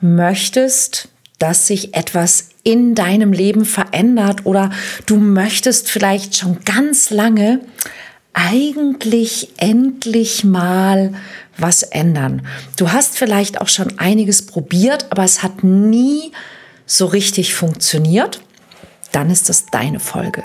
möchtest, dass sich etwas in deinem Leben verändert oder du möchtest vielleicht schon ganz lange eigentlich endlich mal was ändern. Du hast vielleicht auch schon einiges probiert, aber es hat nie so richtig funktioniert. Dann ist das deine Folge.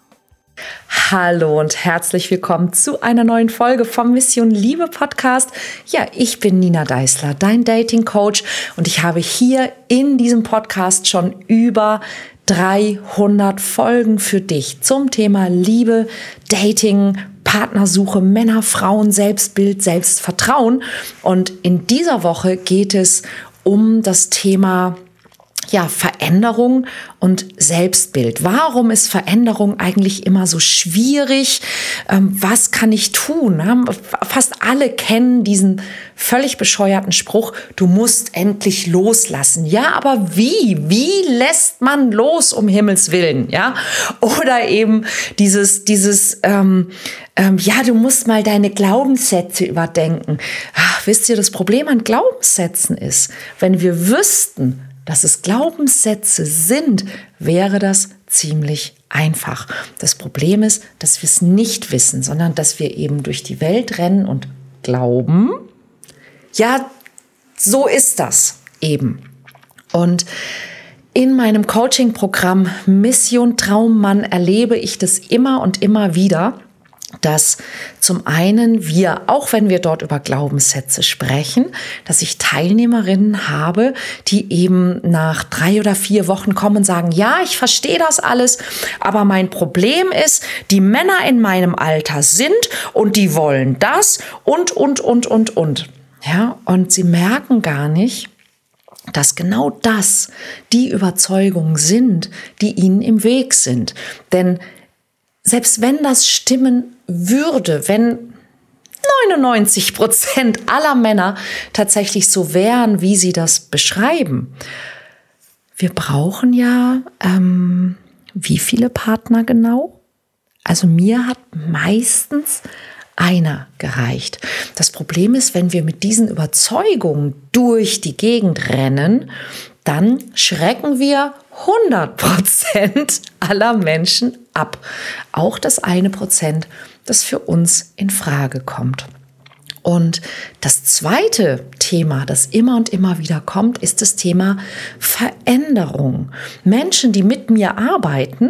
Hallo und herzlich willkommen zu einer neuen Folge vom Mission Liebe Podcast. Ja, ich bin Nina Deißler, dein Dating Coach und ich habe hier in diesem Podcast schon über 300 Folgen für dich zum Thema Liebe, Dating, Partnersuche, Männer, Frauen, Selbstbild, Selbstvertrauen. Und in dieser Woche geht es um das Thema ja, Veränderung und Selbstbild. Warum ist Veränderung eigentlich immer so schwierig? Ähm, was kann ich tun? Fast alle kennen diesen völlig bescheuerten Spruch, du musst endlich loslassen. Ja, aber wie? Wie lässt man los, um Himmels Willen? Ja, oder eben dieses, dieses, ähm, ähm, ja, du musst mal deine Glaubenssätze überdenken. Ach, wisst ihr, das Problem an Glaubenssätzen ist, wenn wir wüssten, dass es Glaubenssätze sind, wäre das ziemlich einfach. Das Problem ist, dass wir es nicht wissen, sondern dass wir eben durch die Welt rennen und glauben, ja, so ist das eben. Und in meinem Coaching-Programm Mission Traummann erlebe ich das immer und immer wieder, dass zum einen wir, auch wenn wir dort über Glaubenssätze sprechen, dass ich Teilnehmerinnen habe, die eben nach drei oder vier Wochen kommen und sagen, ja, ich verstehe das alles, aber mein Problem ist, die Männer in meinem Alter sind und die wollen das und, und, und, und, und. Ja, und sie merken gar nicht, dass genau das die Überzeugungen sind, die ihnen im Weg sind. Denn selbst wenn das stimmen würde, wenn 99 Prozent aller Männer tatsächlich so wären, wie sie das beschreiben, wir brauchen ja, ähm, wie viele Partner genau? Also mir hat meistens einer gereicht. Das Problem ist, wenn wir mit diesen Überzeugungen durch die Gegend rennen, dann schrecken wir 100 Prozent aller Menschen ab. Auch das eine Prozent, das für uns in Frage kommt. Und das zweite Thema, das immer und immer wieder kommt, ist das Thema Veränderung. Menschen, die mit mir arbeiten,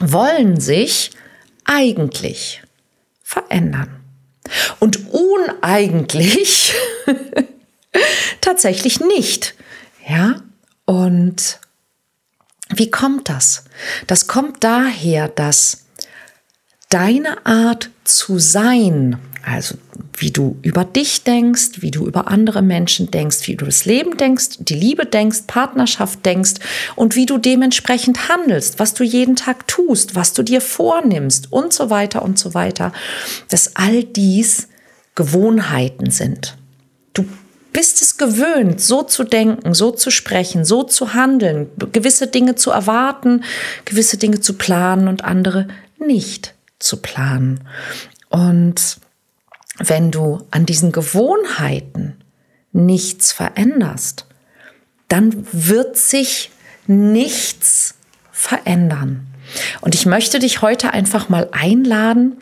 wollen sich eigentlich verändern. Und uneigentlich tatsächlich nicht. Ja, und wie kommt das? Das kommt daher, dass deine Art zu sein, also wie du über dich denkst, wie du über andere Menschen denkst, wie du das Leben denkst, die Liebe denkst, Partnerschaft denkst und wie du dementsprechend handelst, was du jeden Tag tust, was du dir vornimmst und so weiter und so weiter, dass all dies Gewohnheiten sind. Du bist es gewöhnt, so zu denken, so zu sprechen, so zu handeln, gewisse Dinge zu erwarten, gewisse Dinge zu planen und andere nicht zu planen. Und wenn du an diesen Gewohnheiten nichts veränderst, dann wird sich nichts verändern. Und ich möchte dich heute einfach mal einladen,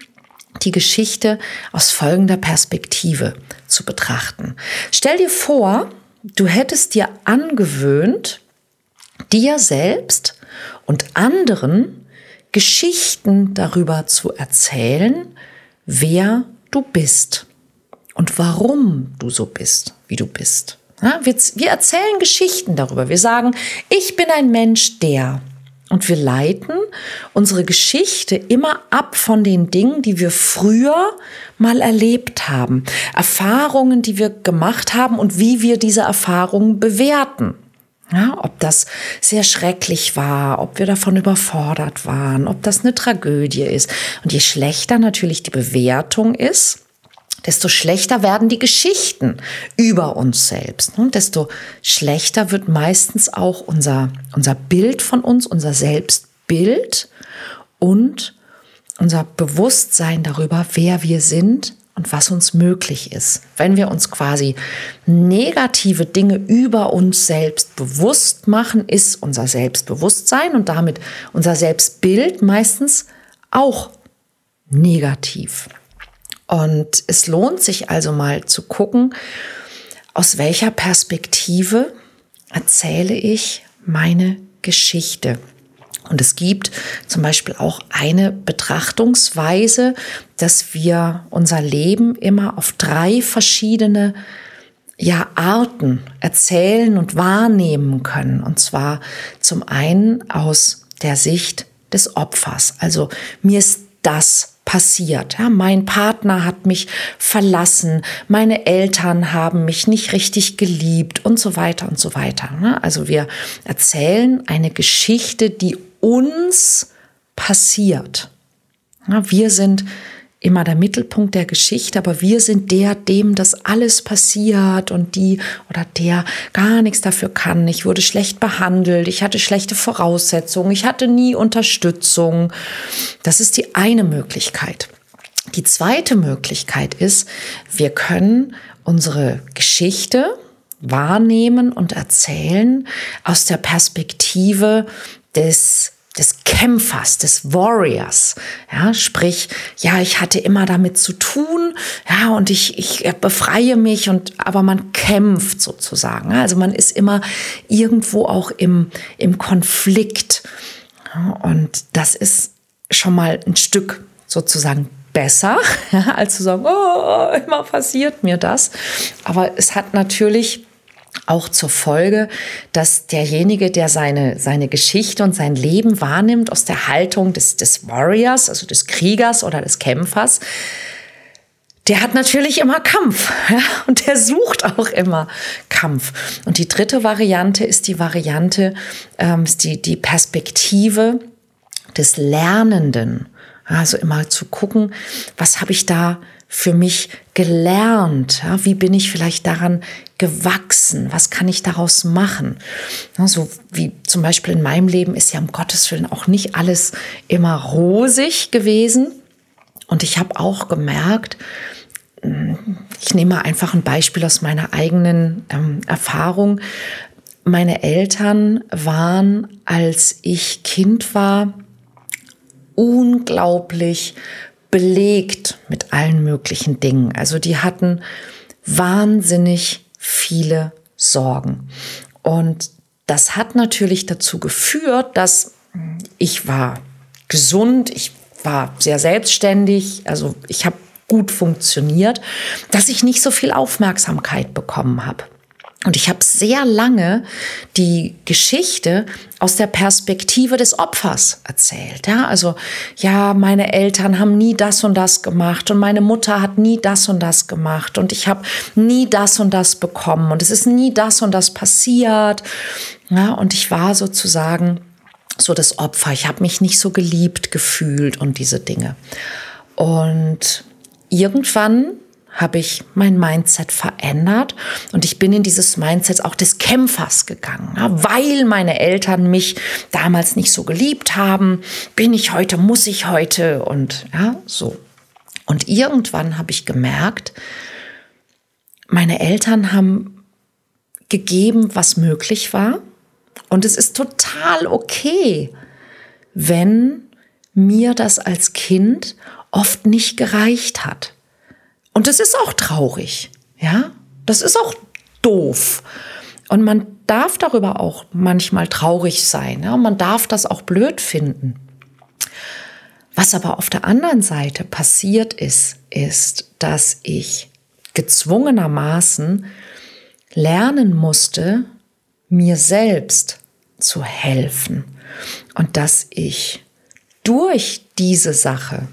die Geschichte aus folgender Perspektive zu betrachten. Stell dir vor, du hättest dir angewöhnt, dir selbst und anderen Geschichten darüber zu erzählen, wer du bist und warum du so bist, wie du bist. Ja, wir, wir erzählen Geschichten darüber. Wir sagen, ich bin ein Mensch, der und wir leiten unsere Geschichte immer ab von den Dingen, die wir früher mal erlebt haben. Erfahrungen, die wir gemacht haben und wie wir diese Erfahrungen bewerten. Ja, ob das sehr schrecklich war, ob wir davon überfordert waren, ob das eine Tragödie ist. Und je schlechter natürlich die Bewertung ist, desto schlechter werden die Geschichten über uns selbst. Und desto schlechter wird meistens auch unser, unser Bild von uns, unser Selbstbild und unser Bewusstsein darüber, wer wir sind und was uns möglich ist. Wenn wir uns quasi negative Dinge über uns selbst bewusst machen, ist unser Selbstbewusstsein und damit unser Selbstbild meistens auch negativ. Und es lohnt sich also mal zu gucken, aus welcher Perspektive erzähle ich meine Geschichte. Und es gibt zum Beispiel auch eine Betrachtungsweise, dass wir unser Leben immer auf drei verschiedene ja, Arten erzählen und wahrnehmen können. Und zwar zum einen aus der Sicht des Opfers. Also mir ist das passiert. Ja, mein Partner hat mich verlassen, meine Eltern haben mich nicht richtig geliebt und so weiter und so weiter. Ne? Also wir erzählen eine Geschichte, die uns passiert. Wir sind immer der Mittelpunkt der Geschichte, aber wir sind der, dem das alles passiert und die oder der gar nichts dafür kann. Ich wurde schlecht behandelt, ich hatte schlechte Voraussetzungen, ich hatte nie Unterstützung. Das ist die eine Möglichkeit. Die zweite Möglichkeit ist, wir können unsere Geschichte wahrnehmen und erzählen aus der Perspektive des des Kämpfers, des Warriors. Ja, sprich, ja, ich hatte immer damit zu tun, ja, und ich, ich befreie mich und, aber man kämpft sozusagen. Also man ist immer irgendwo auch im, im Konflikt. Und das ist schon mal ein Stück sozusagen besser, als zu sagen, oh, immer passiert mir das. Aber es hat natürlich auch zur Folge, dass derjenige, der seine, seine Geschichte und sein Leben wahrnimmt aus der Haltung des, des Warriors, also des Kriegers oder des Kämpfers, der hat natürlich immer Kampf ja, und der sucht auch immer Kampf. Und die dritte Variante ist die Variante, ähm, ist die, die Perspektive des Lernenden. Also immer zu gucken, was habe ich da für mich gelernt? Ja, wie bin ich vielleicht daran gewachsen? Was kann ich daraus machen? Ja, so wie zum Beispiel in meinem Leben ist ja um Gottes Willen auch nicht alles immer rosig gewesen. Und ich habe auch gemerkt, ich nehme einfach ein Beispiel aus meiner eigenen ähm, Erfahrung. Meine Eltern waren, als ich Kind war, unglaublich belegt mit allen möglichen Dingen. Also die hatten wahnsinnig viele Sorgen. Und das hat natürlich dazu geführt, dass ich war gesund, ich war sehr selbstständig, also ich habe gut funktioniert, dass ich nicht so viel Aufmerksamkeit bekommen habe. Und ich habe sehr lange die Geschichte aus der Perspektive des Opfers erzählt. Ja, also ja, meine Eltern haben nie das und das gemacht und meine Mutter hat nie das und das gemacht und ich habe nie das und das bekommen und es ist nie das und das passiert. Ja, und ich war sozusagen so das Opfer. Ich habe mich nicht so geliebt gefühlt und diese Dinge. Und irgendwann habe ich mein Mindset verändert und ich bin in dieses Mindset auch des Kämpfers gegangen. Weil meine Eltern mich damals nicht so geliebt haben, bin ich heute, muss ich heute und ja, so. Und irgendwann habe ich gemerkt, meine Eltern haben gegeben, was möglich war. Und es ist total okay, wenn mir das als Kind oft nicht gereicht hat. Und das ist auch traurig, ja. Das ist auch doof. Und man darf darüber auch manchmal traurig sein. Ja? Man darf das auch blöd finden. Was aber auf der anderen Seite passiert ist, ist, dass ich gezwungenermaßen lernen musste, mir selbst zu helfen und dass ich durch diese Sache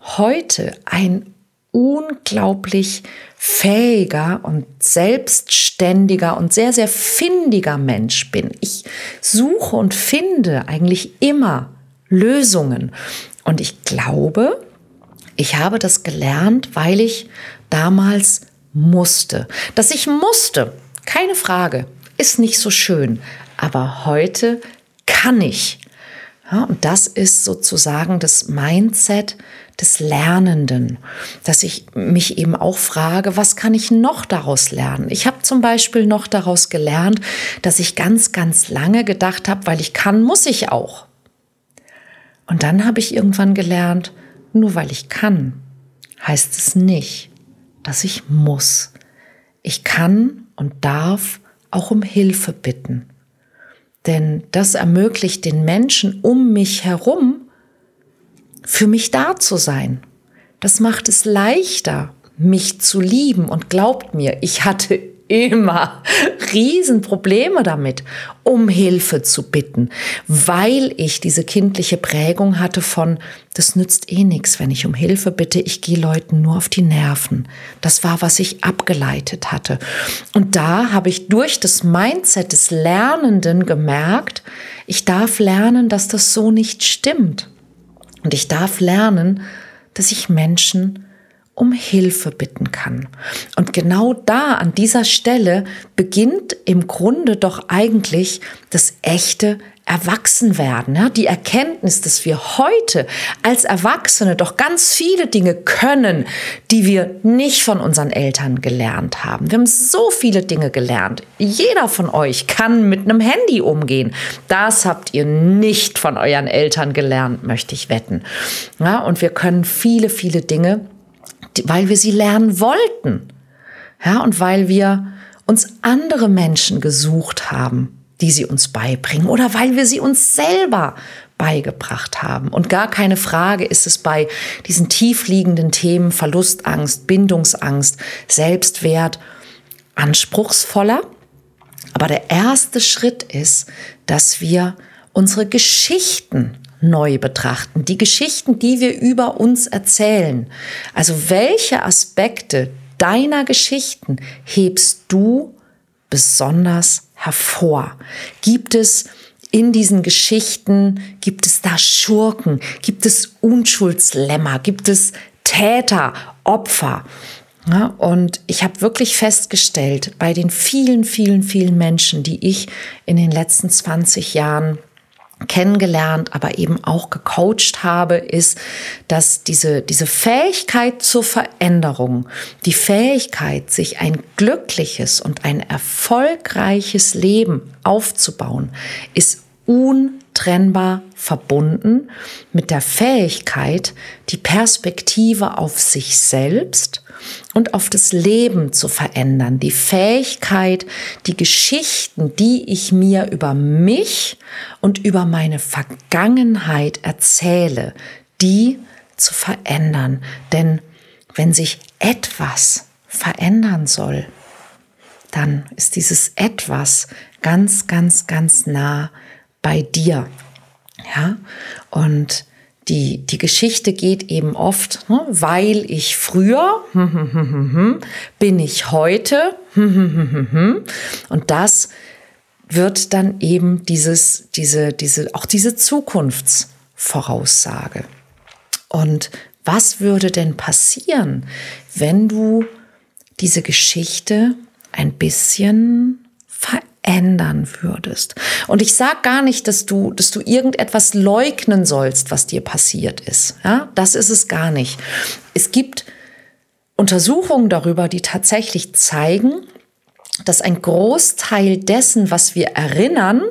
heute ein unglaublich fähiger und selbstständiger und sehr, sehr findiger Mensch bin. Ich suche und finde eigentlich immer Lösungen. Und ich glaube, ich habe das gelernt, weil ich damals musste. Dass ich musste, keine Frage, ist nicht so schön. Aber heute kann ich. Ja, und das ist sozusagen das Mindset des Lernenden, dass ich mich eben auch frage, was kann ich noch daraus lernen? Ich habe zum Beispiel noch daraus gelernt, dass ich ganz, ganz lange gedacht habe, weil ich kann, muss ich auch. Und dann habe ich irgendwann gelernt, nur weil ich kann, heißt es nicht, dass ich muss. Ich kann und darf auch um Hilfe bitten. Denn das ermöglicht den Menschen um mich herum, für mich da zu sein. Das macht es leichter, mich zu lieben. Und glaubt mir, ich hatte immer Riesenprobleme damit, um Hilfe zu bitten, weil ich diese kindliche Prägung hatte von, das nützt eh nichts, wenn ich um Hilfe bitte, ich gehe Leuten nur auf die Nerven. Das war, was ich abgeleitet hatte. Und da habe ich durch das Mindset des Lernenden gemerkt, ich darf lernen, dass das so nicht stimmt. Und ich darf lernen, dass ich Menschen um Hilfe bitten kann. Und genau da, an dieser Stelle, beginnt im Grunde doch eigentlich das echte Erwachsenwerden. Ja? Die Erkenntnis, dass wir heute als Erwachsene doch ganz viele Dinge können, die wir nicht von unseren Eltern gelernt haben. Wir haben so viele Dinge gelernt. Jeder von euch kann mit einem Handy umgehen. Das habt ihr nicht von euren Eltern gelernt, möchte ich wetten. Ja? Und wir können viele, viele Dinge weil wir sie lernen wollten. Ja, und weil wir uns andere Menschen gesucht haben, die sie uns beibringen oder weil wir sie uns selber beigebracht haben. Und gar keine Frage ist es bei diesen tiefliegenden Themen Verlustangst, Bindungsangst, Selbstwert anspruchsvoller. Aber der erste Schritt ist, dass wir unsere Geschichten neu betrachten. Die Geschichten, die wir über uns erzählen. Also welche Aspekte deiner Geschichten hebst du besonders hervor? Gibt es in diesen Geschichten, gibt es da Schurken? Gibt es Unschuldslämmer? Gibt es Täter, Opfer? Ja, und ich habe wirklich festgestellt, bei den vielen, vielen, vielen Menschen, die ich in den letzten 20 Jahren kennengelernt, aber eben auch gecoacht habe, ist, dass diese, diese Fähigkeit zur Veränderung, die Fähigkeit, sich ein glückliches und ein erfolgreiches Leben aufzubauen, ist untrennbar verbunden mit der Fähigkeit, die Perspektive auf sich selbst und auf das Leben zu verändern. Die Fähigkeit, die Geschichten, die ich mir über mich und über meine Vergangenheit erzähle, die zu verändern. Denn wenn sich etwas verändern soll, dann ist dieses etwas ganz, ganz, ganz nah bei dir. Ja, und die, die Geschichte geht eben oft, ne, weil ich früher, bin ich heute, und das wird dann eben dieses, diese, diese, auch diese Zukunftsvoraussage. Und was würde denn passieren, wenn du diese Geschichte ein bisschen veränderst? Ändern würdest. Und ich sage gar nicht, dass du, dass du irgendetwas leugnen sollst, was dir passiert ist. Ja, das ist es gar nicht. Es gibt Untersuchungen darüber, die tatsächlich zeigen, dass ein Großteil dessen, was wir erinnern,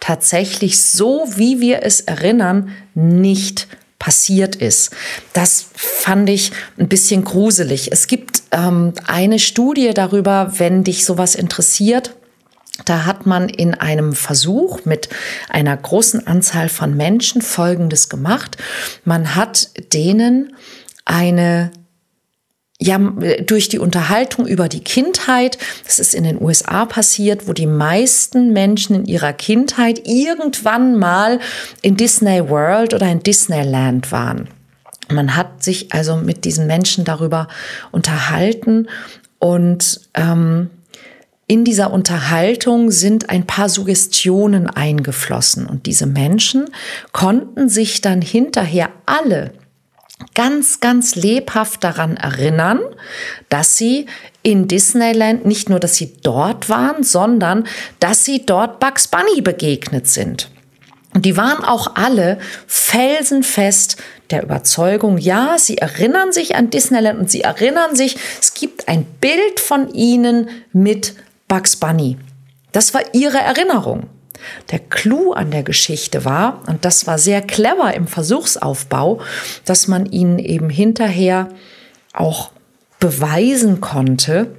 tatsächlich so, wie wir es erinnern, nicht passiert ist. Das fand ich ein bisschen gruselig. Es gibt ähm, eine Studie darüber, wenn dich sowas interessiert, da hat man in einem Versuch mit einer großen Anzahl von Menschen Folgendes gemacht. Man hat denen eine ja, durch die Unterhaltung über die Kindheit, das ist in den USA passiert, wo die meisten Menschen in ihrer Kindheit irgendwann mal in Disney World oder in Disneyland waren. Man hat sich also mit diesen Menschen darüber unterhalten und ähm, in dieser Unterhaltung sind ein paar Suggestionen eingeflossen und diese Menschen konnten sich dann hinterher alle ganz, ganz lebhaft daran erinnern, dass sie in Disneyland nicht nur, dass sie dort waren, sondern dass sie dort Bugs Bunny begegnet sind. Und die waren auch alle felsenfest der Überzeugung, ja, sie erinnern sich an Disneyland und sie erinnern sich, es gibt ein Bild von ihnen mit Bugs Bunny. Das war ihre Erinnerung. Der Clou an der Geschichte war, und das war sehr clever im Versuchsaufbau, dass man ihnen eben hinterher auch beweisen konnte,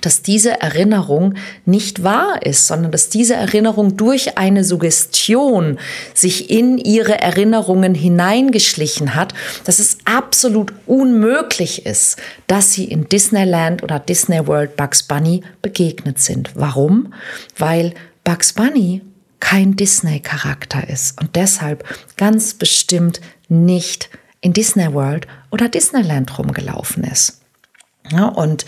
dass diese Erinnerung nicht wahr ist, sondern dass diese Erinnerung durch eine Suggestion sich in ihre Erinnerungen hineingeschlichen hat, dass es absolut unmöglich ist, dass sie in Disneyland oder Disney World Bugs Bunny begegnet sind. Warum? Weil Bugs Bunny kein Disney-Charakter ist und deshalb ganz bestimmt nicht in Disney World oder Disneyland rumgelaufen ist. Ja, und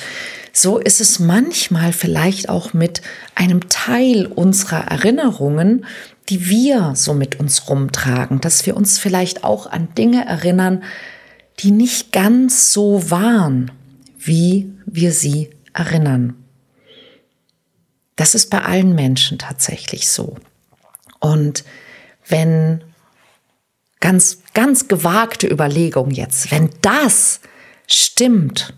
so ist es manchmal vielleicht auch mit einem Teil unserer Erinnerungen, die wir so mit uns rumtragen, dass wir uns vielleicht auch an Dinge erinnern, die nicht ganz so waren, wie wir sie erinnern. Das ist bei allen Menschen tatsächlich so. Und wenn ganz, ganz gewagte Überlegung jetzt, wenn das stimmt,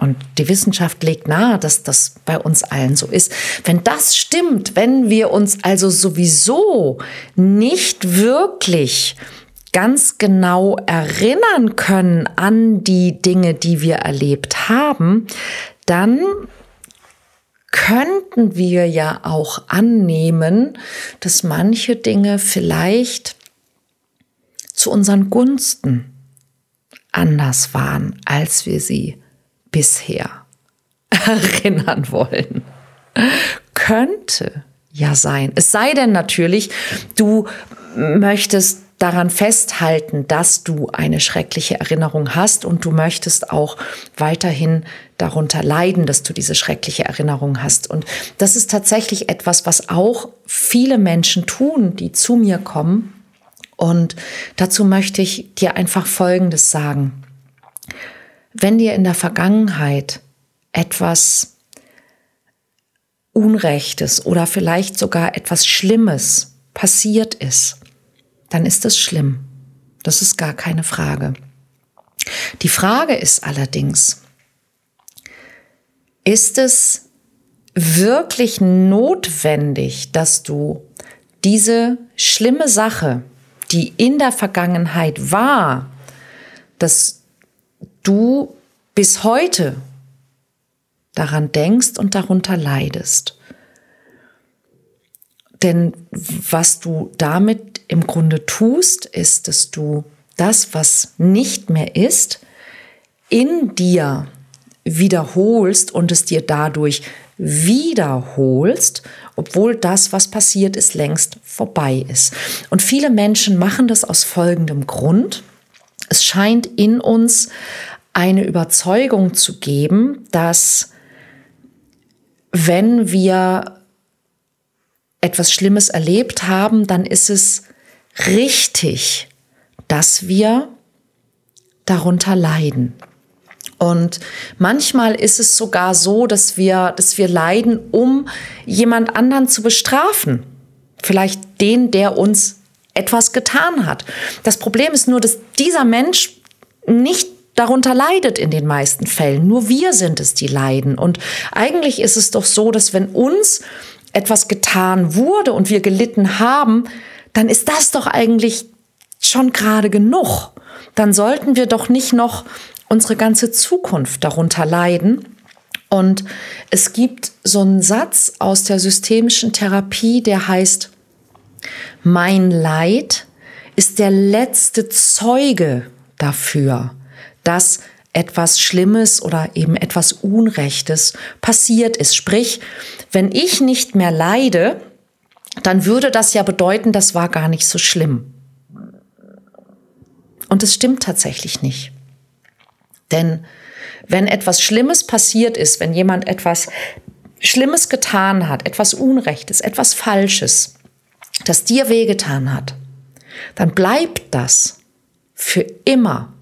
und die Wissenschaft legt nahe, dass das bei uns allen so ist. Wenn das stimmt, wenn wir uns also sowieso nicht wirklich ganz genau erinnern können an die Dinge, die wir erlebt haben, dann könnten wir ja auch annehmen, dass manche Dinge vielleicht zu unseren Gunsten anders waren, als wir sie bisher erinnern wollen. Könnte ja sein. Es sei denn natürlich, du möchtest daran festhalten, dass du eine schreckliche Erinnerung hast und du möchtest auch weiterhin darunter leiden, dass du diese schreckliche Erinnerung hast. Und das ist tatsächlich etwas, was auch viele Menschen tun, die zu mir kommen. Und dazu möchte ich dir einfach Folgendes sagen. Wenn dir in der Vergangenheit etwas Unrechtes oder vielleicht sogar etwas Schlimmes passiert ist, dann ist es schlimm. Das ist gar keine Frage. Die Frage ist allerdings, ist es wirklich notwendig, dass du diese schlimme Sache, die in der Vergangenheit war, dass du bis heute daran denkst und darunter leidest. Denn was du damit im Grunde tust, ist, dass du das, was nicht mehr ist, in dir wiederholst und es dir dadurch wiederholst, obwohl das, was passiert ist, längst vorbei ist. Und viele Menschen machen das aus folgendem Grund. Es scheint in uns eine Überzeugung zu geben, dass wenn wir etwas Schlimmes erlebt haben, dann ist es richtig, dass wir darunter leiden. Und manchmal ist es sogar so, dass wir, dass wir leiden, um jemand anderen zu bestrafen. Vielleicht den, der uns etwas getan hat. Das Problem ist nur, dass dieser Mensch nicht darunter leidet in den meisten Fällen. Nur wir sind es, die leiden. Und eigentlich ist es doch so, dass wenn uns etwas getan wurde und wir gelitten haben, dann ist das doch eigentlich schon gerade genug. Dann sollten wir doch nicht noch unsere ganze Zukunft darunter leiden. Und es gibt so einen Satz aus der systemischen Therapie, der heißt, mein Leid ist der letzte Zeuge dafür, dass etwas Schlimmes oder eben etwas Unrechtes passiert ist. Sprich, wenn ich nicht mehr leide, dann würde das ja bedeuten, das war gar nicht so schlimm. Und es stimmt tatsächlich nicht. Denn wenn etwas Schlimmes passiert ist, wenn jemand etwas Schlimmes getan hat, etwas Unrechtes, etwas Falsches, das dir wehgetan hat, dann bleibt das für immer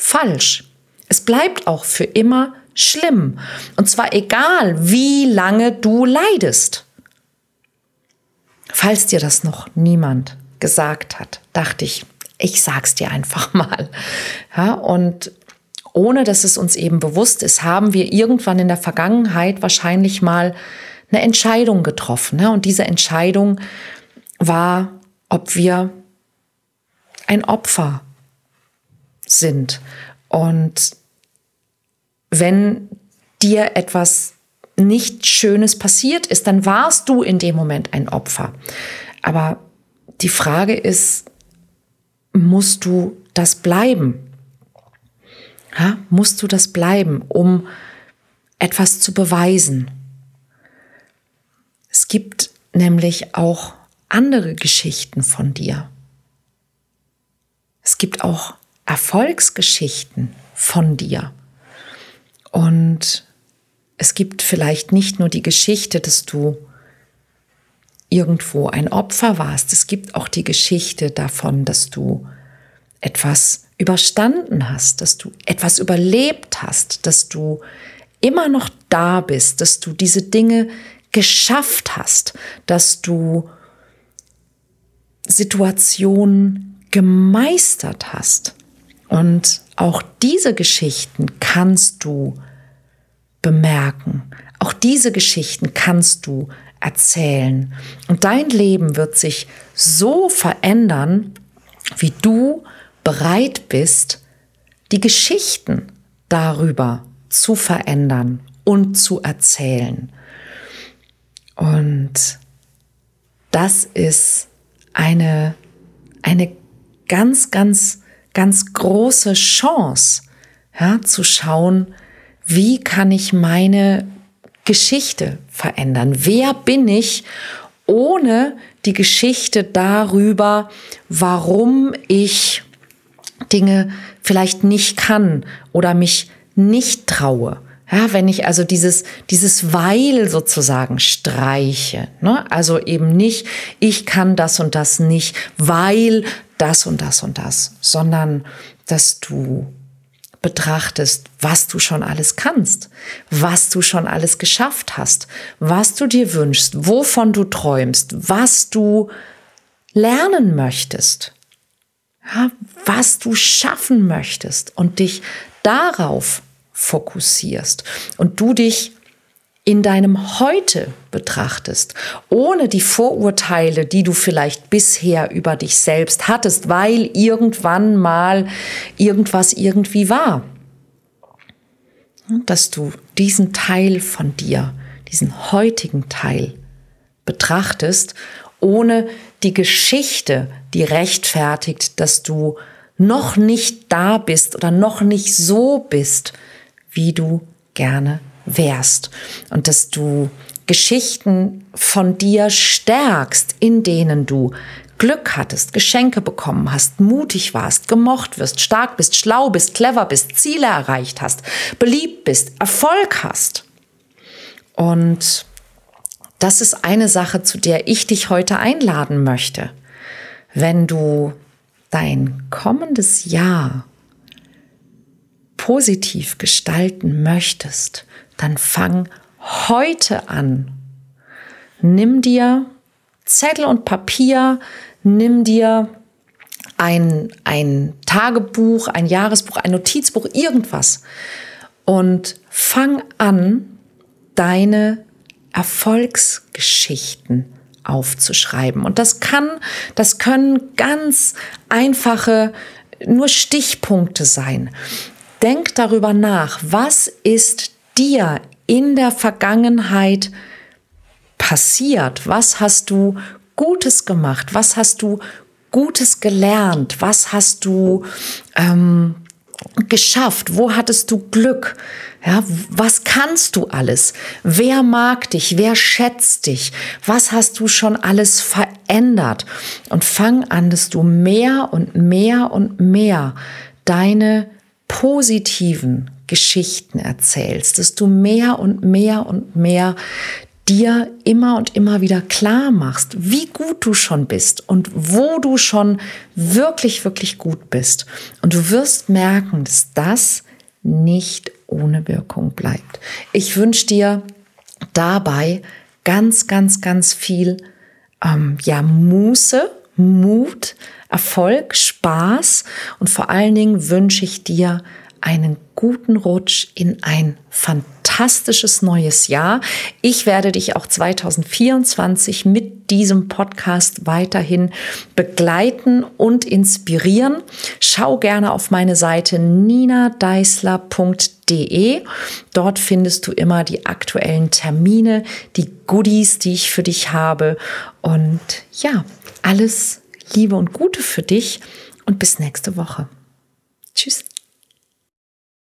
falsch. Es bleibt auch für immer schlimm. Und zwar egal, wie lange du leidest. Falls dir das noch niemand gesagt hat, dachte ich, ich sag's dir einfach mal. Ja, und ohne dass es uns eben bewusst ist, haben wir irgendwann in der Vergangenheit wahrscheinlich mal eine Entscheidung getroffen. Ne? Und diese Entscheidung war, ob wir ein Opfer sind. Und wenn dir etwas nicht Schönes passiert ist, dann warst du in dem Moment ein Opfer. Aber die Frage ist, musst du das bleiben? Ja, musst du das bleiben, um etwas zu beweisen? Es gibt nämlich auch andere Geschichten von dir. Es gibt auch Erfolgsgeschichten von dir. Und es gibt vielleicht nicht nur die Geschichte, dass du irgendwo ein Opfer warst. Es gibt auch die Geschichte davon, dass du etwas überstanden hast, dass du etwas überlebt hast, dass du immer noch da bist, dass du diese Dinge geschafft hast, dass du Situationen gemeistert hast. Und auch diese Geschichten kannst du bemerken. Auch diese Geschichten kannst du erzählen. Und dein Leben wird sich so verändern, wie du bereit bist, die Geschichten darüber zu verändern und zu erzählen. Und das ist eine, eine ganz, ganz, ganz große Chance, ja, zu schauen, wie kann ich meine Geschichte verändern? Wer bin ich ohne die Geschichte darüber, warum ich Dinge vielleicht nicht kann oder mich nicht traue. Ja, wenn ich also dieses, dieses Weil sozusagen streiche, ne? also eben nicht, ich kann das und das nicht, weil das und das und das, sondern dass du betrachtest, was du schon alles kannst, was du schon alles geschafft hast, was du dir wünschst, wovon du träumst, was du lernen möchtest ja, was du schaffen möchtest und dich darauf fokussierst und du dich in deinem Heute betrachtest, ohne die Vorurteile, die du vielleicht bisher über dich selbst hattest, weil irgendwann mal irgendwas irgendwie war. Dass du diesen Teil von dir, diesen heutigen Teil betrachtest, ohne die Geschichte, die rechtfertigt, dass du noch nicht da bist oder noch nicht so bist, wie du gerne wärst. Und dass du Geschichten von dir stärkst, in denen du Glück hattest, Geschenke bekommen hast, mutig warst, gemocht wirst, stark bist, schlau bist, clever bist, Ziele erreicht hast, beliebt bist, Erfolg hast. Und das ist eine Sache, zu der ich dich heute einladen möchte. Wenn du dein kommendes Jahr positiv gestalten möchtest, dann fang heute an. Nimm dir Zettel und Papier, nimm dir ein, ein Tagebuch, ein Jahresbuch, ein Notizbuch, irgendwas und fang an, deine Erfolgsgeschichten aufzuschreiben. Und das kann, das können ganz einfache, nur Stichpunkte sein. Denk darüber nach, was ist dir in der Vergangenheit passiert? Was hast du Gutes gemacht? Was hast du Gutes gelernt? Was hast du ähm, geschafft? Wo hattest du Glück? Ja, was kannst du alles? Wer mag dich? Wer schätzt dich? Was hast du schon alles verändert? Und fang an, dass du mehr und mehr und mehr deine positiven Geschichten erzählst, dass du mehr und mehr und mehr dir immer und immer wieder klar machst, wie gut du schon bist und wo du schon wirklich, wirklich gut bist. Und du wirst merken, dass das nicht ohne Wirkung bleibt. Ich wünsche dir dabei ganz, ganz, ganz viel ähm, ja, Muße, Mut, Erfolg, Spaß und vor allen Dingen wünsche ich dir einen guten Rutsch in ein fantastisches neues Jahr. Ich werde dich auch 2024 mit diesem Podcast weiterhin begleiten und inspirieren. Schau gerne auf meine Seite ninadeisler.de. Dort findest du immer die aktuellen Termine, die Goodies, die ich für dich habe. Und ja, alles Liebe und Gute für dich und bis nächste Woche. Tschüss.